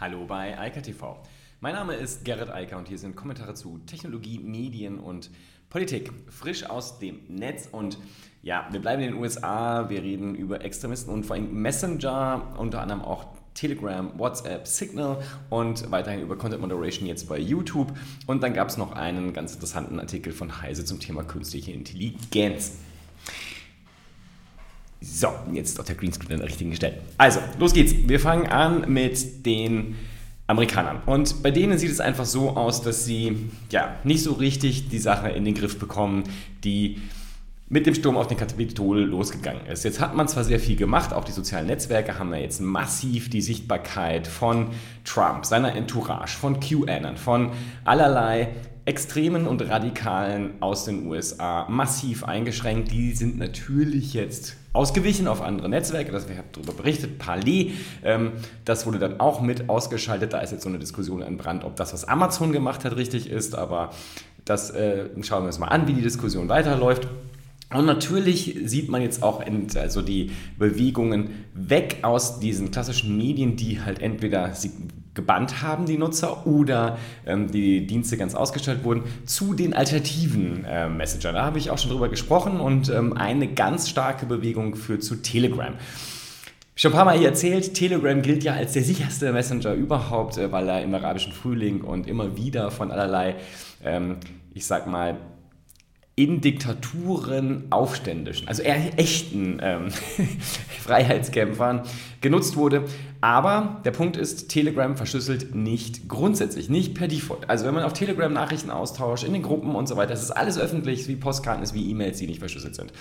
Hallo bei Eika TV. Mein Name ist Gerrit Eiker und hier sind Kommentare zu Technologie, Medien und Politik. Frisch aus dem Netz und ja, wir bleiben in den USA, wir reden über Extremisten und vor allem Messenger, unter anderem auch Telegram, WhatsApp, Signal und weiterhin über Content Moderation jetzt bei YouTube. Und dann gab es noch einen ganz interessanten Artikel von Heise zum Thema künstliche Intelligenz. So, jetzt ist auch der Greenscreen an der richtigen Stelle. Also, los geht's. Wir fangen an mit den Amerikanern. Und bei denen sieht es einfach so aus, dass sie ja nicht so richtig die Sache in den Griff bekommen, die mit dem Sturm auf den Kapitol losgegangen ist. Jetzt hat man zwar sehr viel gemacht, auch die sozialen Netzwerke haben ja jetzt massiv die Sichtbarkeit von Trump, seiner Entourage, von QAnon, von allerlei Extremen und Radikalen aus den USA massiv eingeschränkt. Die sind natürlich jetzt ausgewichen auf andere Netzwerke, das, wir haben darüber berichtet, Parler, ähm, das wurde dann auch mit ausgeschaltet, da ist jetzt so eine Diskussion entbrannt, ob das, was Amazon gemacht hat, richtig ist, aber das äh, schauen wir uns mal an, wie die Diskussion weiterläuft. Und natürlich sieht man jetzt auch also die Bewegungen weg aus diesen klassischen Medien, die halt entweder gebannt haben, die Nutzer, oder ähm, die Dienste ganz ausgestellt wurden, zu den alternativen äh, Messenger. Da habe ich auch schon drüber gesprochen und ähm, eine ganz starke Bewegung führt zu Telegram. Schon ein paar Mal hier erzählt, Telegram gilt ja als der sicherste Messenger überhaupt, äh, weil er im arabischen Frühling und immer wieder von allerlei, ähm, ich sag mal, in Diktaturen Aufständischen, also eher echten ähm, Freiheitskämpfern genutzt wurde. Aber der Punkt ist, Telegram verschlüsselt nicht grundsätzlich, nicht per Default. Also wenn man auf Telegram Nachrichten austauscht, in den Gruppen und so weiter, das ist alles öffentlich, wie Postkarten ist, wie E-Mails, die nicht verschlüsselt sind.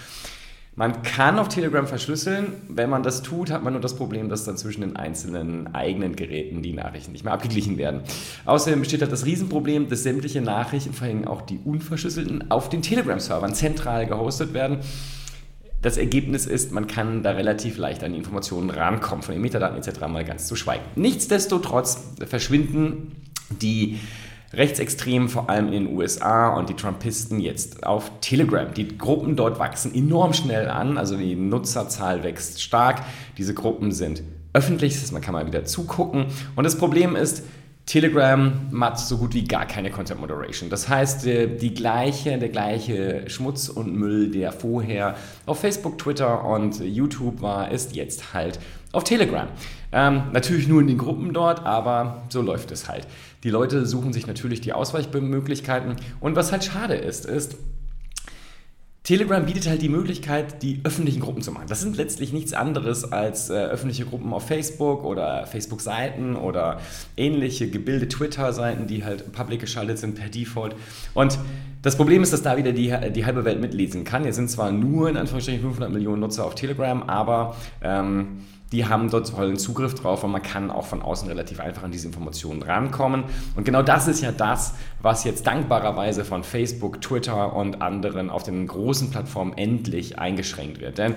Man kann auf Telegram verschlüsseln. Wenn man das tut, hat man nur das Problem, dass dann zwischen den einzelnen eigenen Geräten die Nachrichten nicht mehr abgeglichen werden. Außerdem besteht halt das Riesenproblem, dass sämtliche Nachrichten, vor allem auch die unverschlüsselten, auf den Telegram-Servern zentral gehostet werden. Das Ergebnis ist, man kann da relativ leicht an die Informationen rankommen, von den Metadaten etc. mal ganz zu schweigen. Nichtsdestotrotz verschwinden die Rechtsextremen, vor allem in den USA und die Trumpisten jetzt auf Telegram. Die Gruppen dort wachsen enorm schnell an, also die Nutzerzahl wächst stark. Diese Gruppen sind öffentlich, man kann mal wieder zugucken. Und das Problem ist, Telegram macht so gut wie gar keine Content Moderation. Das heißt, die gleiche, der gleiche Schmutz und Müll, der vorher auf Facebook, Twitter und YouTube war, ist jetzt halt auf Telegram. Ähm, natürlich nur in den Gruppen dort, aber so läuft es halt. Die Leute suchen sich natürlich die Ausweichmöglichkeiten und was halt schade ist, ist, Telegram bietet halt die Möglichkeit, die öffentlichen Gruppen zu machen. Das sind letztlich nichts anderes als äh, öffentliche Gruppen auf Facebook oder Facebook-Seiten oder ähnliche gebilde Twitter-Seiten, die halt public geschaltet sind per Default. Und das Problem ist, dass da wieder die, die halbe Welt mitlesen kann. Jetzt sind zwar nur in Anführungsstrichen 500 Millionen Nutzer auf Telegram, aber ähm, die haben dort vollen Zugriff drauf und man kann auch von außen relativ einfach an diese Informationen rankommen. Und genau das ist ja das, was jetzt dankbarerweise von Facebook, Twitter und anderen auf den großen Plattformen endlich eingeschränkt wird. Denn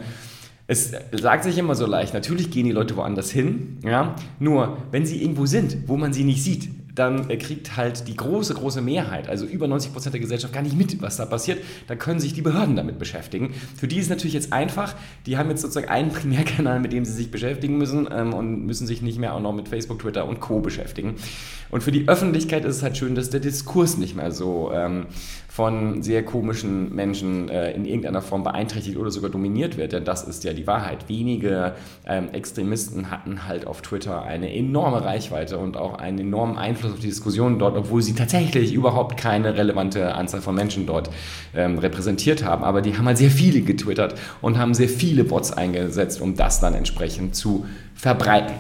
es sagt sich immer so leicht, natürlich gehen die Leute woanders hin, ja? nur wenn sie irgendwo sind, wo man sie nicht sieht, dann kriegt halt die große, große Mehrheit, also über 90 Prozent der Gesellschaft, gar nicht mit, was da passiert. Da können sich die Behörden damit beschäftigen. Für die ist natürlich jetzt einfach. Die haben jetzt sozusagen einen Primärkanal, mit dem sie sich beschäftigen müssen ähm, und müssen sich nicht mehr auch noch mit Facebook, Twitter und Co. beschäftigen. Und für die Öffentlichkeit ist es halt schön, dass der Diskurs nicht mehr so ähm, von sehr komischen Menschen äh, in irgendeiner Form beeinträchtigt oder sogar dominiert wird. Denn das ist ja die Wahrheit. Wenige ähm, Extremisten hatten halt auf Twitter eine enorme Reichweite und auch einen enormen Einfluss auf die Diskussion dort, obwohl sie tatsächlich überhaupt keine relevante Anzahl von Menschen dort ähm, repräsentiert haben. Aber die haben halt sehr viele getwittert und haben sehr viele Bots eingesetzt, um das dann entsprechend zu verbreiten.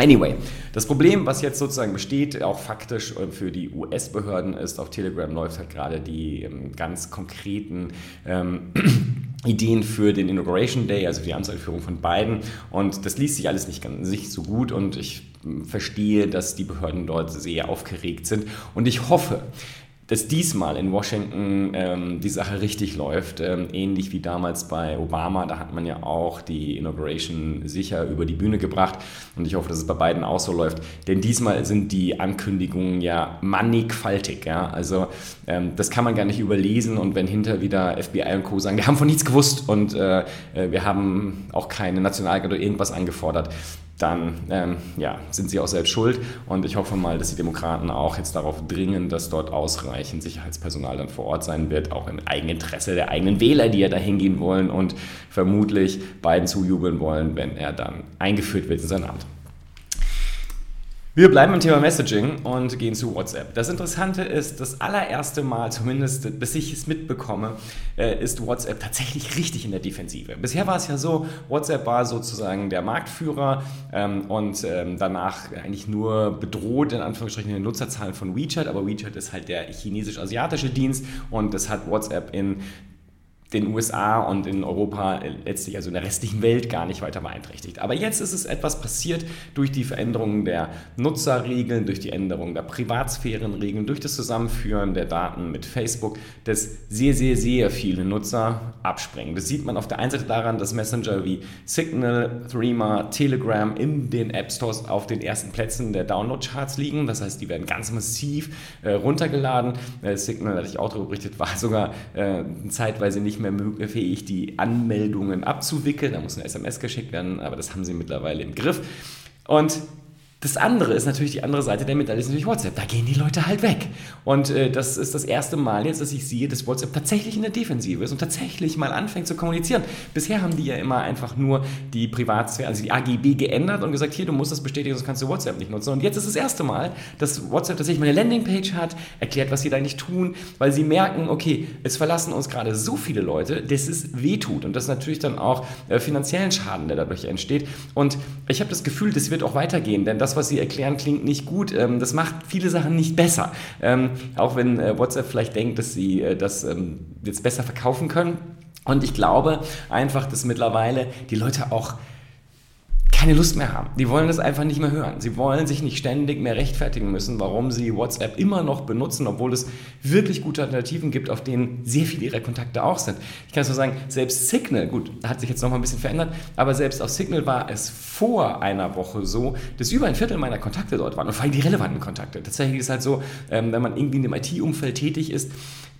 Anyway, das Problem, was jetzt sozusagen besteht, auch faktisch äh, für die US-Behörden ist, auf Telegram läuft halt gerade die ähm, ganz konkreten ähm, Ideen für den Inauguration Day, also die Amtseinführung von Biden. Und das liest sich alles nicht ganz nicht so gut und ich hm, verstehe, dass die Behörden dort sehr aufgeregt sind. Und ich hoffe, dass diesmal in Washington ähm, die Sache richtig läuft, ähm, ähnlich wie damals bei Obama. Da hat man ja auch die Inauguration sicher über die Bühne gebracht und ich hoffe, dass es bei beiden auch so läuft, denn diesmal sind die Ankündigungen ja mannigfaltig. Ja? Also ähm, das kann man gar nicht überlesen und wenn hinter wieder FBI und Co. sagen, wir haben von nichts gewusst und äh, äh wir haben auch keine Nationalgarde oder irgendwas angefordert, dann ähm, ja, sind sie auch selbst schuld. Und ich hoffe mal, dass die Demokraten auch jetzt darauf dringen, dass dort ausreichend Sicherheitspersonal dann vor Ort sein wird, auch im Eigeninteresse der eigenen Wähler, die ja da hingehen wollen und vermutlich beiden zujubeln wollen, wenn er dann eingeführt wird in sein Amt. Wir bleiben im Thema Messaging und gehen zu WhatsApp. Das Interessante ist, das allererste Mal, zumindest bis ich es mitbekomme, äh, ist WhatsApp tatsächlich richtig in der Defensive. Bisher war es ja so, WhatsApp war sozusagen der Marktführer ähm, und ähm, danach eigentlich nur bedroht, in Anführungsstrichen, den Nutzerzahlen von WeChat, aber WeChat ist halt der chinesisch-asiatische Dienst und das hat WhatsApp in den USA und in Europa letztlich, also in der restlichen Welt, gar nicht weiter beeinträchtigt. Aber jetzt ist es etwas passiert durch die Veränderung der Nutzerregeln, durch die Änderung der Privatsphärenregeln, durch das Zusammenführen der Daten mit Facebook, dass sehr, sehr, sehr viele Nutzer abspringen. Das sieht man auf der einen Seite daran, dass Messenger wie Signal, Threema, Telegram in den App Stores auf den ersten Plätzen der Download-Charts liegen. Das heißt, die werden ganz massiv äh, runtergeladen. Äh, Signal, hatte ich auch darüber berichtet, war sogar äh, zeitweise nicht mehr fähig, die Anmeldungen abzuwickeln. Da muss eine SMS geschickt werden, aber das haben sie mittlerweile im Griff. Und das andere ist natürlich die andere Seite der Medaille, ist natürlich WhatsApp. Da gehen die Leute halt weg. Und äh, das ist das erste Mal jetzt, dass ich sehe, dass WhatsApp tatsächlich in der Defensive ist und tatsächlich mal anfängt zu kommunizieren. Bisher haben die ja immer einfach nur die Privatsphäre, also die AGB geändert und gesagt, hier, du musst das bestätigen, sonst kannst du WhatsApp nicht nutzen. Und jetzt ist das erste Mal, dass WhatsApp tatsächlich mal eine Landingpage hat, erklärt, was sie da nicht tun, weil sie merken, okay, es verlassen uns gerade so viele Leute, dass es wehtut. Und das natürlich dann auch äh, finanziellen Schaden, der dadurch entsteht. Und ich habe das Gefühl, das wird auch weitergehen, denn das, was Sie erklären, klingt nicht gut. Ähm, das macht viele Sachen nicht besser. Ähm, auch wenn äh, WhatsApp vielleicht denkt, dass Sie äh, das ähm, jetzt besser verkaufen können. Und ich glaube einfach, dass mittlerweile die Leute auch keine Lust mehr haben. Die wollen das einfach nicht mehr hören. Sie wollen sich nicht ständig mehr rechtfertigen müssen, warum sie WhatsApp immer noch benutzen, obwohl es wirklich gute Alternativen gibt, auf denen sehr viele ihrer Kontakte auch sind. Ich kann so sagen, selbst Signal, gut, hat sich jetzt noch mal ein bisschen verändert, aber selbst auf Signal war es vor einer Woche so, dass über ein Viertel meiner Kontakte dort waren und vor allem die relevanten Kontakte. Tatsächlich ist es halt so, ähm, wenn man irgendwie in dem IT-Umfeld tätig ist,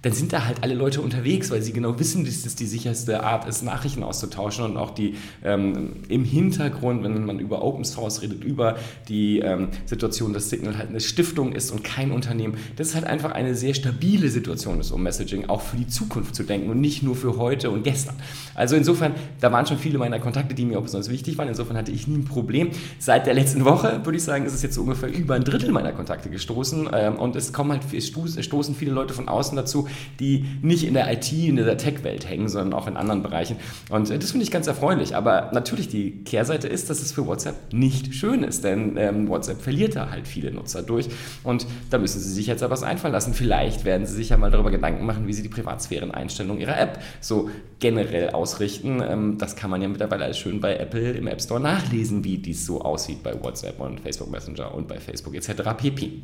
dann sind da halt alle Leute unterwegs, weil sie genau wissen, dass das die sicherste Art ist, Nachrichten auszutauschen und auch die ähm, im Hintergrund, wenn man über Open Source redet, über die ähm, Situation, dass Signal halt eine Stiftung ist und kein Unternehmen, das ist halt einfach eine sehr stabile Situation ist, um Messaging auch für die Zukunft zu denken und nicht nur für heute und gestern. Also insofern, da waren schon viele meiner Kontakte, die mir auch besonders wichtig waren. Insofern hatte ich nie ein Problem. Seit der letzten Woche, würde ich sagen, ist es jetzt so ungefähr über ein Drittel meiner Kontakte gestoßen ähm, und es kommen halt, es stoßen viele Leute von außen dazu, die nicht in der IT, in der Tech-Welt hängen, sondern auch in anderen Bereichen. Und äh, das finde ich ganz erfreulich. Aber natürlich die Kehrseite ist, dass es für WhatsApp nicht schön ist, denn ähm, WhatsApp verliert da halt viele Nutzer durch. Und da müssen sie sich jetzt etwas einfallen lassen. Vielleicht werden sie sich ja mal darüber Gedanken machen, wie sie die Privatsphären-Einstellung ihrer App so generell ausrichten. Ähm, das kann man ja mittlerweile alles schön bei Apple im App Store nachlesen, wie dies so aussieht bei WhatsApp und Facebook Messenger und bei Facebook etc. pp.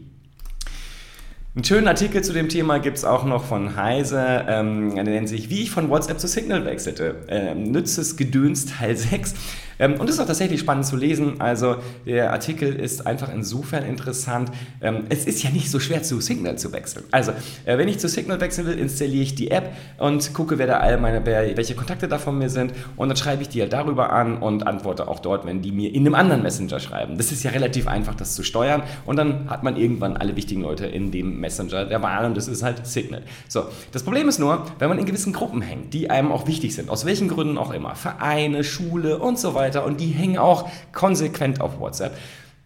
Einen schönen Artikel zu dem Thema gibt es auch noch von Heise. Ähm, der nennt sich Wie ich von WhatsApp zu Signal wechselte. Ähm, Nützes Gedöns Teil 6. Ähm, und es ist auch tatsächlich spannend zu lesen. Also der Artikel ist einfach insofern interessant. Ähm, es ist ja nicht so schwer zu Signal zu wechseln. Also äh, wenn ich zu Signal wechseln will, installiere ich die App und gucke, wer da all meine, welche Kontakte da von mir sind. Und dann schreibe ich die halt darüber an und antworte auch dort, wenn die mir in einem anderen Messenger schreiben. Das ist ja relativ einfach, das zu steuern. Und dann hat man irgendwann alle wichtigen Leute in dem Messenger der Wahl und das ist halt Signal. So, das Problem ist nur, wenn man in gewissen Gruppen hängt, die einem auch wichtig sind, aus welchen Gründen auch immer, Vereine, Schule und so weiter weiter und die hängen auch konsequent auf WhatsApp.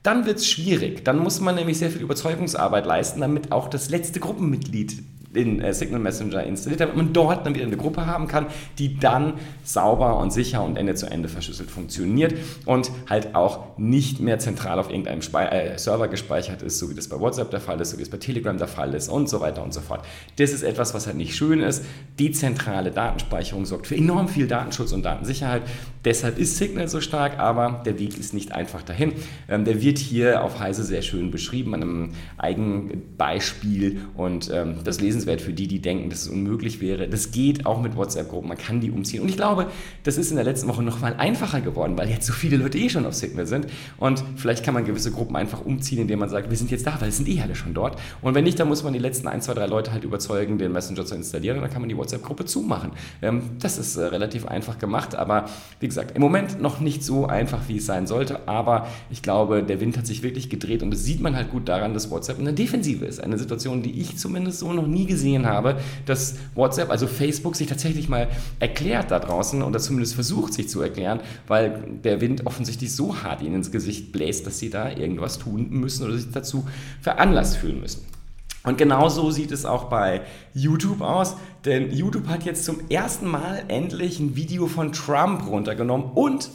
Dann wird es schwierig. Dann muss man nämlich sehr viel Überzeugungsarbeit leisten, damit auch das letzte Gruppenmitglied in äh, Signal Messenger installiert, damit man dort dann wieder eine Gruppe haben kann, die dann sauber und sicher und Ende zu Ende verschlüsselt funktioniert und halt auch nicht mehr zentral auf irgendeinem Spe äh, Server gespeichert ist, so wie das bei WhatsApp der Fall ist, so wie es bei Telegram der Fall ist und so weiter und so fort. Das ist etwas, was halt nicht schön ist. Dezentrale Datenspeicherung sorgt für enorm viel Datenschutz und Datensicherheit. Deshalb ist Signal so stark, aber der Weg ist nicht einfach dahin. Ähm, der wird hier auf Heise sehr schön beschrieben an einem eigenen Beispiel und ähm, das lesen lesenswert für die, die denken, dass es unmöglich wäre. Das geht auch mit WhatsApp-Gruppen, man kann die umziehen. Und ich glaube, das ist in der letzten Woche noch mal einfacher geworden, weil jetzt so viele Leute eh schon auf Signal sind. Und vielleicht kann man gewisse Gruppen einfach umziehen, indem man sagt, wir sind jetzt da, weil es sind eh alle schon dort. Und wenn nicht, dann muss man die letzten ein, zwei, drei Leute halt überzeugen, den Messenger zu installieren und dann kann man die WhatsApp-Gruppe zumachen. Ähm, das ist äh, relativ einfach gemacht, aber wie gesagt, im Moment noch nicht so einfach, wie es sein sollte. Aber ich glaube, der Wind hat sich wirklich gedreht und das sieht man halt gut daran, dass WhatsApp eine Defensive ist. Eine Situation, die ich zumindest so noch nie gesehen habe, dass WhatsApp, also Facebook, sich tatsächlich mal erklärt da draußen oder zumindest versucht, sich zu erklären, weil der Wind offensichtlich so hart ihnen ins Gesicht bläst, dass sie da irgendwas tun müssen oder sich dazu veranlasst fühlen müssen. Und genauso sieht es auch bei YouTube aus, denn YouTube hat jetzt zum ersten Mal endlich ein Video von Trump runtergenommen und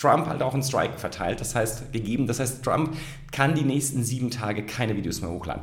Trump halt auch einen Strike verteilt, das heißt gegeben. Das heißt, Trump kann die nächsten sieben Tage keine Videos mehr hochladen.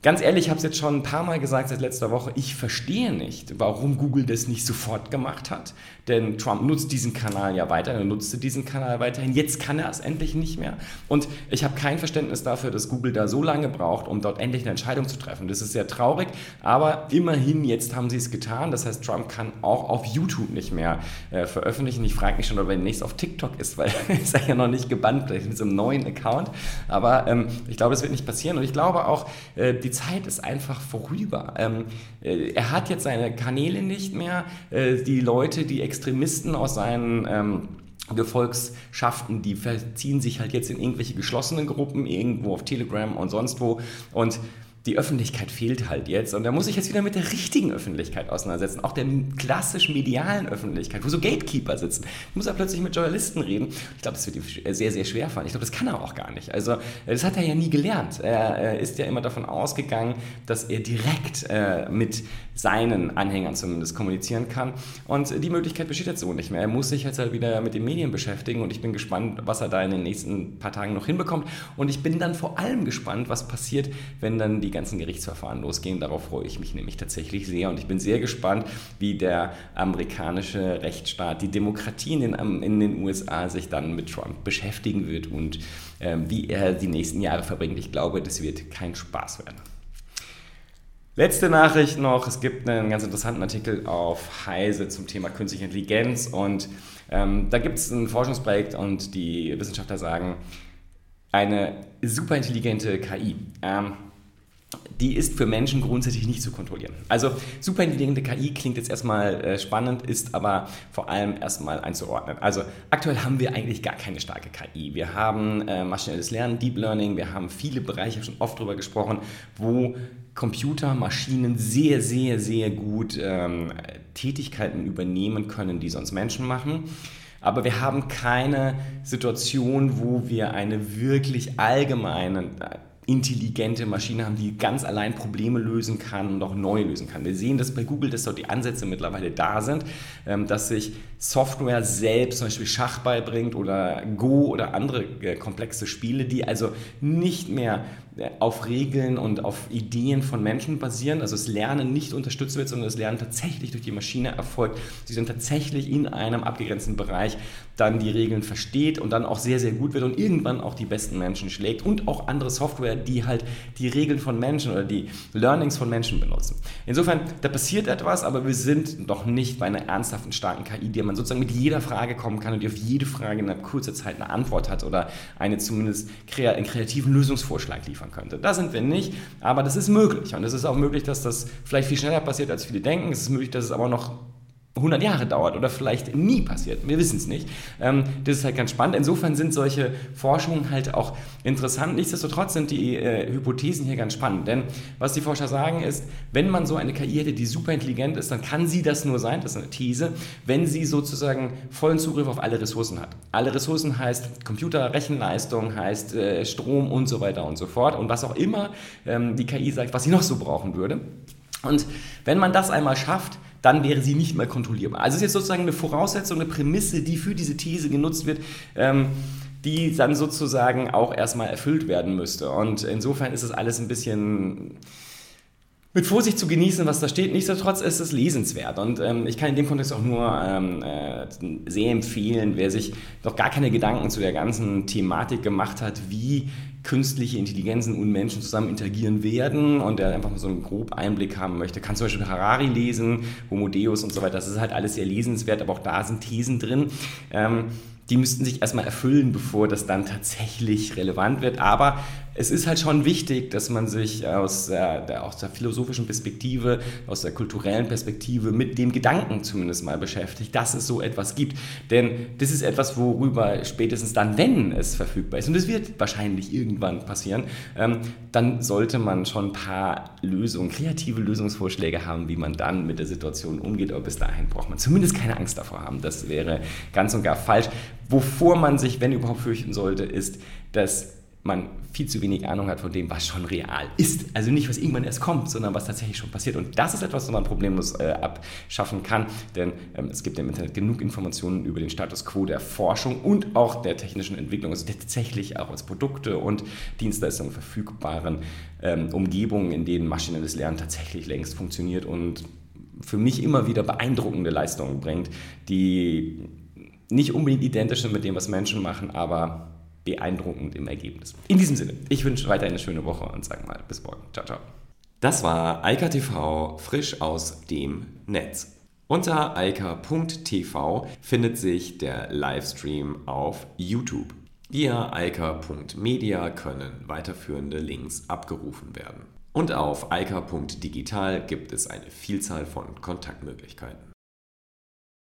Ganz ehrlich, ich habe es jetzt schon ein paar Mal gesagt seit letzter Woche, ich verstehe nicht, warum Google das nicht sofort gemacht hat. Denn Trump nutzt diesen Kanal ja weiter, er nutzte diesen Kanal weiterhin. Jetzt kann er es endlich nicht mehr. Und ich habe kein Verständnis dafür, dass Google da so lange braucht, um dort endlich eine Entscheidung zu treffen. Das ist sehr traurig, aber immerhin jetzt haben sie es getan. Das heißt, Trump kann auch auf YouTube nicht mehr äh, veröffentlichen. Ich frage mich schon, ob er demnächst auf TikTok ist, weil ist er ja noch nicht gebannt, vielleicht mit so einem neuen Account. Aber ähm, ich glaube, das wird nicht passieren. Und ich glaube auch, äh, die die Zeit ist einfach vorüber. Ähm, äh, er hat jetzt seine Kanäle nicht mehr. Äh, die Leute, die Extremisten aus seinen ähm, Gefolgschaften, die verziehen sich halt jetzt in irgendwelche geschlossenen Gruppen, irgendwo auf Telegram und sonst wo. Und die Öffentlichkeit fehlt halt jetzt und da muss ich jetzt wieder mit der richtigen Öffentlichkeit auseinandersetzen, auch der klassisch medialen Öffentlichkeit, wo so Gatekeeper sitzen. Ich muss er plötzlich mit Journalisten reden. Ich glaube, das wird ihm sehr, sehr schwer fallen. Ich glaube, das kann er auch gar nicht. Also, das hat er ja nie gelernt. Er ist ja immer davon ausgegangen, dass er direkt äh, mit seinen Anhängern zumindest kommunizieren kann. Und die Möglichkeit besteht jetzt so nicht mehr. Er muss sich jetzt halt wieder mit den Medien beschäftigen und ich bin gespannt, was er da in den nächsten paar Tagen noch hinbekommt. Und ich bin dann vor allem gespannt, was passiert, wenn dann die ganzen Gerichtsverfahren losgehen. Darauf freue ich mich nämlich tatsächlich sehr und ich bin sehr gespannt, wie der amerikanische Rechtsstaat, die Demokratie in den, in den USA sich dann mit Trump beschäftigen wird und äh, wie er die nächsten Jahre verbringt. Ich glaube, das wird kein Spaß werden. Letzte Nachricht noch, es gibt einen ganz interessanten Artikel auf Heise zum Thema künstliche Intelligenz und ähm, da gibt es ein Forschungsprojekt und die Wissenschaftler sagen, eine superintelligente KI, ähm, die ist für Menschen grundsätzlich nicht zu kontrollieren. Also superintelligente KI klingt jetzt erstmal äh, spannend, ist aber vor allem erstmal einzuordnen. Also aktuell haben wir eigentlich gar keine starke KI. Wir haben äh, maschinelles Lernen, Deep Learning, wir haben viele Bereiche, schon oft darüber gesprochen, wo Computer, Maschinen sehr, sehr, sehr gut ähm, Tätigkeiten übernehmen können, die sonst Menschen machen. Aber wir haben keine Situation, wo wir eine wirklich allgemeine intelligente Maschine haben, die ganz allein Probleme lösen kann und auch neu lösen kann. Wir sehen das bei Google, dass dort die Ansätze mittlerweile da sind, ähm, dass sich Software selbst zum Beispiel Schach beibringt oder Go oder andere äh, komplexe Spiele, die also nicht mehr auf Regeln und auf Ideen von Menschen basieren, also das Lernen nicht unterstützt wird, sondern das Lernen tatsächlich durch die Maschine erfolgt. Sie sind tatsächlich in einem abgegrenzten Bereich dann die Regeln versteht und dann auch sehr, sehr gut wird und irgendwann auch die besten Menschen schlägt und auch andere Software, die halt die Regeln von Menschen oder die Learnings von Menschen benutzen. Insofern, da passiert etwas, aber wir sind noch nicht bei einer ernsthaften, starken KI, die man sozusagen mit jeder Frage kommen kann und die auf jede Frage in einer kurzen Zeit eine Antwort hat oder eine zumindest einen kreativen Lösungsvorschlag liefern könnte. Da sind wir nicht, aber das ist möglich und es ist auch möglich, dass das vielleicht viel schneller passiert, als viele denken. Es ist möglich, dass es aber noch 100 Jahre dauert oder vielleicht nie passiert. Wir wissen es nicht. Ähm, das ist halt ganz spannend. Insofern sind solche Forschungen halt auch interessant. Nichtsdestotrotz sind die äh, Hypothesen hier ganz spannend. Denn was die Forscher sagen ist, wenn man so eine KI hätte, die super intelligent ist, dann kann sie das nur sein, das ist eine These, wenn sie sozusagen vollen Zugriff auf alle Ressourcen hat. Alle Ressourcen heißt Computer, Rechenleistung, heißt äh, Strom und so weiter und so fort. Und was auch immer ähm, die KI sagt, was sie noch so brauchen würde. Und wenn man das einmal schafft, dann wäre sie nicht mehr kontrollierbar. Also es ist jetzt sozusagen eine Voraussetzung, eine Prämisse, die für diese These genutzt wird. Ähm, die dann sozusagen auch erstmal erfüllt werden müsste. Und insofern ist es alles ein bisschen mit Vorsicht zu genießen, was da steht. Nichtsdestotrotz ist es lesenswert. Und ähm, ich kann in dem Kontext auch nur ähm, äh, sehr empfehlen, wer sich noch gar keine Gedanken zu der ganzen Thematik gemacht hat, wie künstliche Intelligenzen und Menschen zusammen interagieren werden und der einfach mal so einen grob Einblick haben möchte, kann zum Beispiel Harari lesen, Homo Deus und so weiter. Das ist halt alles sehr lesenswert, aber auch da sind Thesen drin. Ähm, die müssten sich erstmal erfüllen, bevor das dann tatsächlich relevant wird. Aber es ist halt schon wichtig, dass man sich aus der, aus der philosophischen Perspektive, aus der kulturellen Perspektive mit dem Gedanken zumindest mal beschäftigt, dass es so etwas gibt. Denn das ist etwas, worüber spätestens dann, wenn es verfügbar ist, und es wird wahrscheinlich irgendwann passieren, ähm, dann sollte man schon ein paar Lösungen, kreative Lösungsvorschläge haben, wie man dann mit der Situation umgeht. Aber bis dahin braucht man zumindest keine Angst davor haben. Das wäre ganz und gar falsch. Wovor man sich, wenn überhaupt, fürchten sollte, ist, dass man viel zu wenig Ahnung hat von dem, was schon real ist. Also nicht, was irgendwann erst kommt, sondern was tatsächlich schon passiert. Und das ist etwas, was man problemlos äh, abschaffen kann, denn ähm, es gibt im Internet genug Informationen über den Status quo der Forschung und auch der technischen Entwicklung, also tatsächlich auch als Produkte und Dienstleistungen verfügbaren ähm, Umgebungen, in denen maschinelles Lernen tatsächlich längst funktioniert und für mich immer wieder beeindruckende Leistungen bringt, die nicht unbedingt identisch sind mit dem, was Menschen machen, aber beeindruckend im Ergebnis. In diesem Sinne, ich wünsche weiter eine schöne Woche und sage mal bis morgen. Ciao, ciao. Das war Eika TV frisch aus dem Netz. Unter eika.tv findet sich der Livestream auf YouTube. Via eika.media können weiterführende Links abgerufen werden. Und auf eika.digital gibt es eine Vielzahl von Kontaktmöglichkeiten.